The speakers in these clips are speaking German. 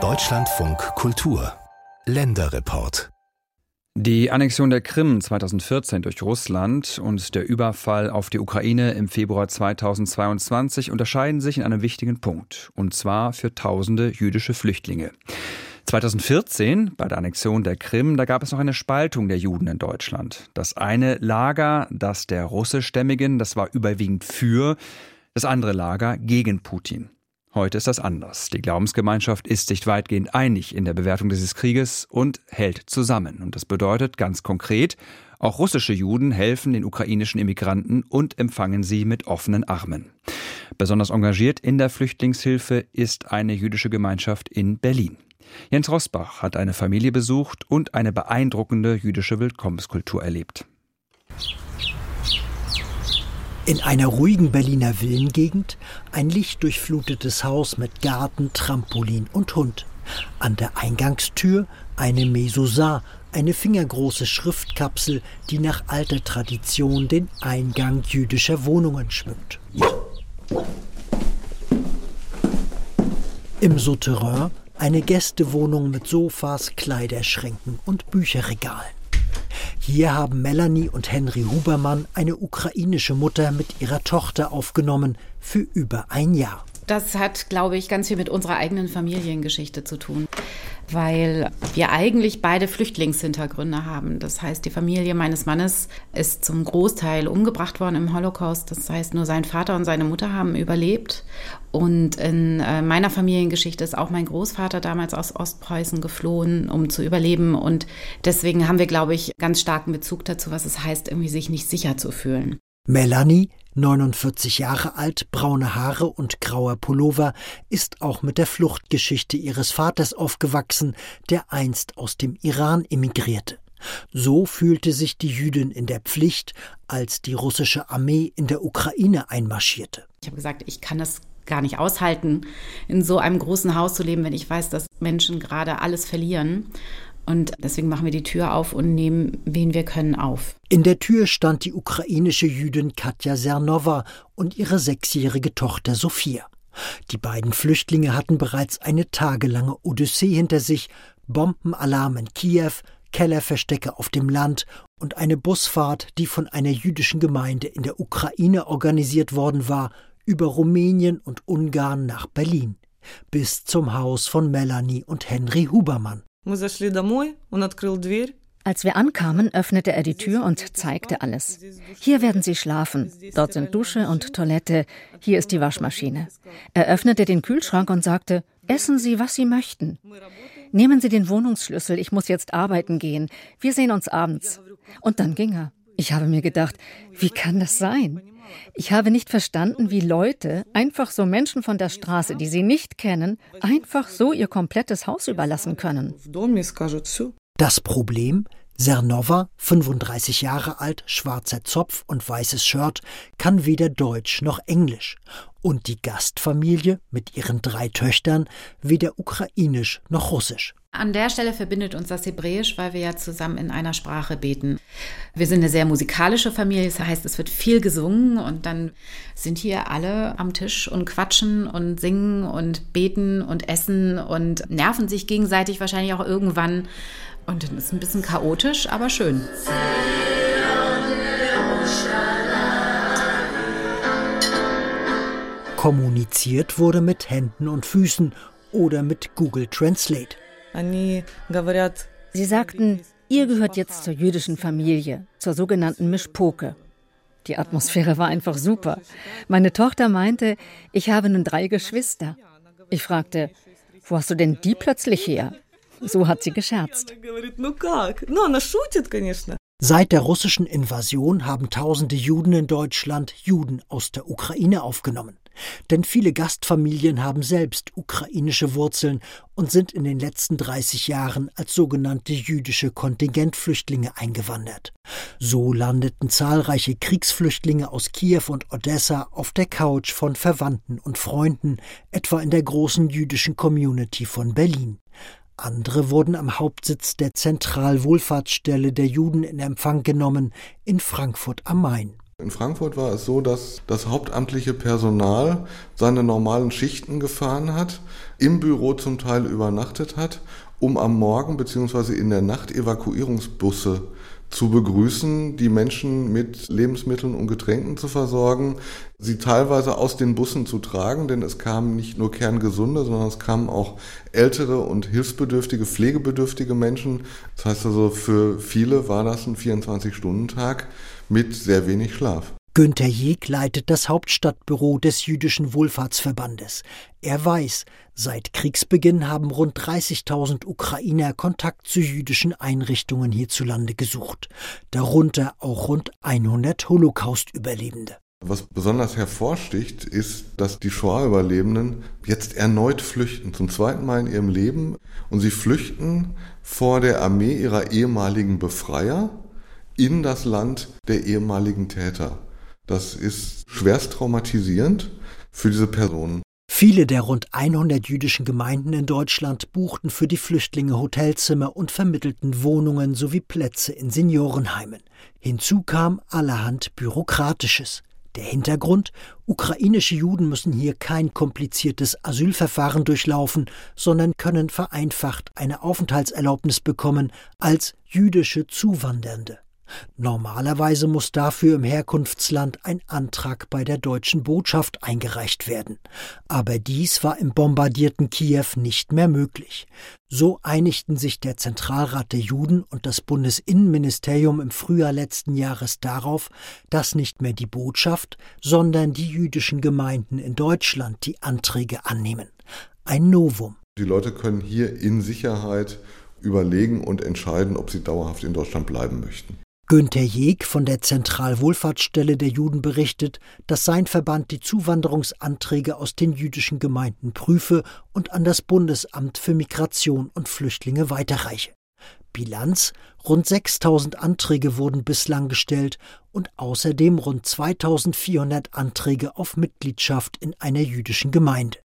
Deutschlandfunk Kultur Länderreport die Annexion der Krim 2014 durch Russland und der Überfall auf die Ukraine im Februar 2022 unterscheiden sich in einem wichtigen Punkt, und zwar für tausende jüdische Flüchtlinge. 2014, bei der Annexion der Krim, da gab es noch eine Spaltung der Juden in Deutschland. Das eine Lager, das der russischstämmigen, das war überwiegend für, das andere Lager gegen Putin. Heute ist das anders. Die Glaubensgemeinschaft ist sich weitgehend einig in der Bewertung dieses Krieges und hält zusammen. Und das bedeutet ganz konkret, auch russische Juden helfen den ukrainischen Immigranten und empfangen sie mit offenen Armen. Besonders engagiert in der Flüchtlingshilfe ist eine jüdische Gemeinschaft in Berlin. Jens Rosbach hat eine Familie besucht und eine beeindruckende jüdische Willkommenskultur erlebt. In einer ruhigen Berliner Villengegend ein lichtdurchflutetes Haus mit Garten, Trampolin und Hund. An der Eingangstür eine Mezuzah, eine fingergroße Schriftkapsel, die nach alter Tradition den Eingang jüdischer Wohnungen schmückt. Im Souterrain eine Gästewohnung mit Sofas, Kleiderschränken und Bücherregalen. Hier haben Melanie und Henry Hubermann eine ukrainische Mutter mit ihrer Tochter aufgenommen für über ein Jahr. Das hat, glaube ich, ganz viel mit unserer eigenen Familiengeschichte zu tun, weil wir eigentlich beide Flüchtlingshintergründe haben. Das heißt, die Familie meines Mannes ist zum Großteil umgebracht worden im Holocaust. Das heißt, nur sein Vater und seine Mutter haben überlebt. Und in äh, meiner Familiengeschichte ist auch mein Großvater damals aus Ostpreußen geflohen, um zu überleben. Und deswegen haben wir, glaube ich, ganz starken Bezug dazu, was es heißt, irgendwie sich nicht sicher zu fühlen. Melanie 49 Jahre alt, braune Haare und grauer Pullover, ist auch mit der Fluchtgeschichte ihres Vaters aufgewachsen, der einst aus dem Iran emigrierte. So fühlte sich die Jüdin in der Pflicht, als die russische Armee in der Ukraine einmarschierte. Ich habe gesagt, ich kann das gar nicht aushalten, in so einem großen Haus zu leben, wenn ich weiß, dass Menschen gerade alles verlieren. Und deswegen machen wir die Tür auf und nehmen, wen wir können, auf. In der Tür stand die ukrainische Jüdin Katja Sernova und ihre sechsjährige Tochter Sophia. Die beiden Flüchtlinge hatten bereits eine tagelange Odyssee hinter sich, Bombenalarm in Kiew, Kellerverstecke auf dem Land und eine Busfahrt, die von einer jüdischen Gemeinde in der Ukraine organisiert worden war, über Rumänien und Ungarn nach Berlin, bis zum Haus von Melanie und Henry Hubermann. Als wir ankamen, öffnete er die Tür und zeigte alles. Hier werden Sie schlafen. Dort sind Dusche und Toilette. Hier ist die Waschmaschine. Er öffnete den Kühlschrank und sagte, essen Sie, was Sie möchten. Nehmen Sie den Wohnungsschlüssel, ich muss jetzt arbeiten gehen. Wir sehen uns abends. Und dann ging er. Ich habe mir gedacht, wie kann das sein? Ich habe nicht verstanden, wie Leute, einfach so Menschen von der Straße, die sie nicht kennen, einfach so ihr komplettes Haus überlassen können. Das Problem? Sernova, 35 Jahre alt, schwarzer Zopf und weißes Shirt, kann weder Deutsch noch Englisch. Und die Gastfamilie mit ihren drei Töchtern weder Ukrainisch noch Russisch. An der Stelle verbindet uns das Hebräisch, weil wir ja zusammen in einer Sprache beten. Wir sind eine sehr musikalische Familie, das heißt, es wird viel gesungen und dann sind hier alle am Tisch und quatschen und singen und beten und essen und nerven sich gegenseitig wahrscheinlich auch irgendwann. Und dann ist es ein bisschen chaotisch, aber schön. Kommuniziert wurde mit Händen und Füßen oder mit Google Translate. Sie sagten, ihr gehört jetzt zur jüdischen Familie, zur sogenannten Mischpoke. Die Atmosphäre war einfach super. Meine Tochter meinte, ich habe nun drei Geschwister. Ich fragte, wo hast du denn die plötzlich her? So hat sie gescherzt. Seit der russischen Invasion haben tausende Juden in Deutschland Juden aus der Ukraine aufgenommen. Denn viele Gastfamilien haben selbst ukrainische Wurzeln und sind in den letzten 30 Jahren als sogenannte jüdische Kontingentflüchtlinge eingewandert. So landeten zahlreiche Kriegsflüchtlinge aus Kiew und Odessa auf der Couch von Verwandten und Freunden, etwa in der großen jüdischen Community von Berlin. Andere wurden am Hauptsitz der Zentralwohlfahrtsstelle der Juden in Empfang genommen in Frankfurt am Main. In Frankfurt war es so, dass das hauptamtliche Personal seine normalen Schichten gefahren hat, im Büro zum Teil übernachtet hat, um am Morgen bzw. in der Nacht Evakuierungsbusse zu begrüßen, die Menschen mit Lebensmitteln und Getränken zu versorgen, sie teilweise aus den Bussen zu tragen, denn es kamen nicht nur kerngesunde, sondern es kamen auch ältere und hilfsbedürftige, pflegebedürftige Menschen. Das heißt also, für viele war das ein 24-Stunden-Tag mit sehr wenig Schlaf. Günter Jeg leitet das Hauptstadtbüro des Jüdischen Wohlfahrtsverbandes. Er weiß, seit Kriegsbeginn haben rund 30.000 Ukrainer Kontakt zu jüdischen Einrichtungen hierzulande gesucht, darunter auch rund 100 Holocaust-Überlebende. Was besonders hervorsticht, ist, dass die Shoah-Überlebenden jetzt erneut flüchten, zum zweiten Mal in ihrem Leben. Und sie flüchten vor der Armee ihrer ehemaligen Befreier in das Land der ehemaligen Täter. Das ist schwerst traumatisierend für diese Personen. Viele der rund 100 jüdischen Gemeinden in Deutschland buchten für die Flüchtlinge Hotelzimmer und vermittelten Wohnungen sowie Plätze in Seniorenheimen. Hinzu kam allerhand Bürokratisches. Der Hintergrund? Ukrainische Juden müssen hier kein kompliziertes Asylverfahren durchlaufen, sondern können vereinfacht eine Aufenthaltserlaubnis bekommen als jüdische Zuwandernde. Normalerweise muss dafür im Herkunftsland ein Antrag bei der deutschen Botschaft eingereicht werden. Aber dies war im bombardierten Kiew nicht mehr möglich. So einigten sich der Zentralrat der Juden und das Bundesinnenministerium im Frühjahr letzten Jahres darauf, dass nicht mehr die Botschaft, sondern die jüdischen Gemeinden in Deutschland die Anträge annehmen. Ein Novum. Die Leute können hier in Sicherheit überlegen und entscheiden, ob sie dauerhaft in Deutschland bleiben möchten. Günter Jeg von der Zentralwohlfahrtsstelle der Juden berichtet, dass sein Verband die Zuwanderungsanträge aus den jüdischen Gemeinden prüfe und an das Bundesamt für Migration und Flüchtlinge weiterreiche. Bilanz: Rund 6000 Anträge wurden bislang gestellt und außerdem rund 2400 Anträge auf Mitgliedschaft in einer jüdischen Gemeinde.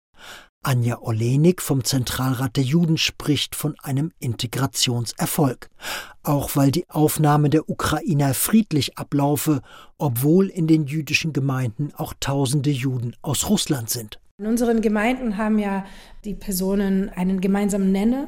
Anja Olenik vom Zentralrat der Juden spricht von einem Integrationserfolg, auch weil die Aufnahme der Ukrainer friedlich ablaufe, obwohl in den jüdischen Gemeinden auch tausende Juden aus Russland sind. In unseren Gemeinden haben ja die Personen einen gemeinsamen Nenner,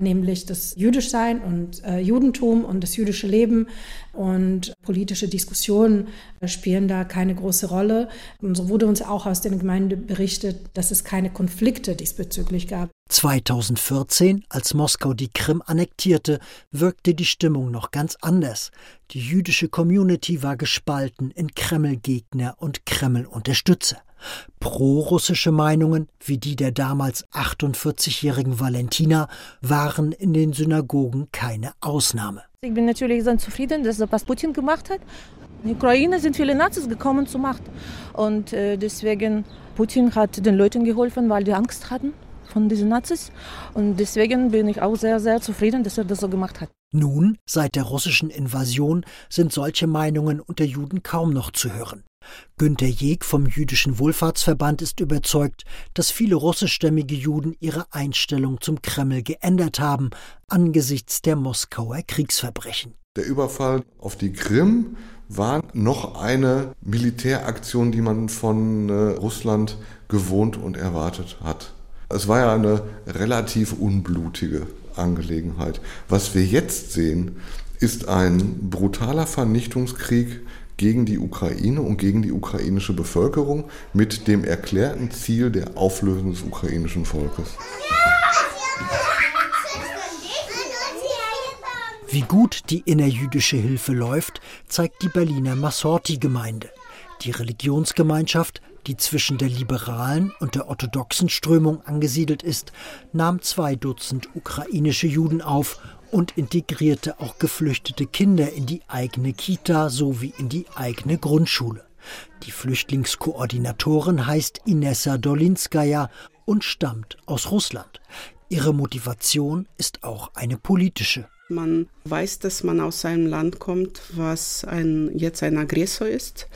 nämlich das Jüdischsein und äh, Judentum und das jüdische Leben und politische Diskussionen spielen da keine große Rolle. Und so wurde uns auch aus den Gemeinden berichtet, dass es keine Konflikte diesbezüglich gab. 2014, als Moskau die Krim annektierte, wirkte die Stimmung noch ganz anders. Die jüdische Community war gespalten in Kreml-Gegner und Kreml-Unterstützer. Pro-russische Meinungen, wie die der damals 48-jährigen Valentina, waren in den Synagogen keine Ausnahme. Ich bin natürlich sehr zufrieden, dass das Putin gemacht hat. In der Ukraine sind viele Nazis gekommen zur Macht. Und äh, deswegen, Putin hat den Leuten geholfen, weil die Angst hatten von diesen Nazis. Und deswegen bin ich auch sehr, sehr zufrieden, dass er das so gemacht hat. Nun, seit der russischen Invasion, sind solche Meinungen unter Juden kaum noch zu hören. Günter Jeg vom Jüdischen Wohlfahrtsverband ist überzeugt, dass viele russischstämmige Juden ihre Einstellung zum Kreml geändert haben angesichts der Moskauer Kriegsverbrechen. Der Überfall auf die Krim war noch eine Militäraktion, die man von äh, Russland gewohnt und erwartet hat. Es war ja eine relativ unblutige Angelegenheit. Was wir jetzt sehen, ist ein brutaler Vernichtungskrieg gegen die Ukraine und gegen die ukrainische Bevölkerung mit dem erklärten Ziel der Auflösung des ukrainischen Volkes. Wie gut die innerjüdische Hilfe läuft, zeigt die Berliner Massorti-Gemeinde. Die Religionsgemeinschaft, die zwischen der liberalen und der orthodoxen Strömung angesiedelt ist, nahm zwei Dutzend ukrainische Juden auf und integrierte auch geflüchtete Kinder in die eigene Kita sowie in die eigene Grundschule. Die Flüchtlingskoordinatorin heißt Inessa Dolinskaya und stammt aus Russland. Ihre Motivation ist auch eine politische. Man weiß, dass man aus einem Land kommt, was ein, jetzt ein Aggressor ist.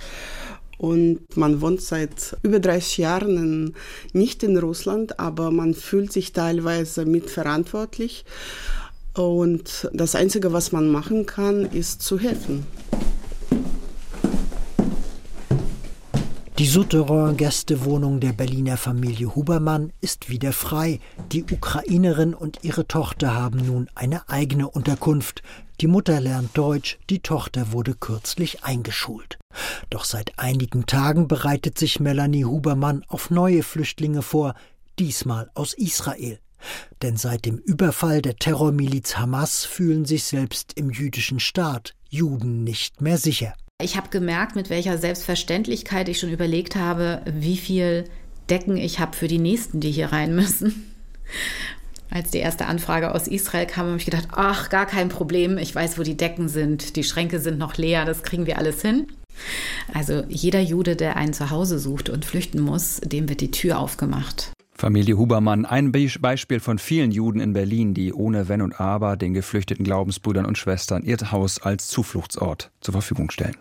Und man wohnt seit über 30 Jahren in, nicht in Russland, aber man fühlt sich teilweise mitverantwortlich. Und das Einzige, was man machen kann, ist zu helfen. Die Souterrain-Gästewohnung der Berliner Familie Hubermann ist wieder frei. Die Ukrainerin und ihre Tochter haben nun eine eigene Unterkunft. Die Mutter lernt Deutsch, die Tochter wurde kürzlich eingeschult. Doch seit einigen Tagen bereitet sich Melanie Hubermann auf neue Flüchtlinge vor, diesmal aus Israel. Denn seit dem Überfall der Terrormiliz Hamas fühlen sich selbst im jüdischen Staat Juden nicht mehr sicher. Ich habe gemerkt, mit welcher Selbstverständlichkeit ich schon überlegt habe, wie viel Decken ich habe für die Nächsten, die hier rein müssen. Als die erste Anfrage aus Israel kam, habe ich gedacht, ach, gar kein Problem, ich weiß, wo die Decken sind, die Schränke sind noch leer, das kriegen wir alles hin. Also jeder Jude, der ein Zuhause sucht und flüchten muss, dem wird die Tür aufgemacht. Familie Hubermann, ein Beispiel von vielen Juden in Berlin, die ohne Wenn und Aber den geflüchteten Glaubensbrüdern und Schwestern ihr Haus als Zufluchtsort zur Verfügung stellen.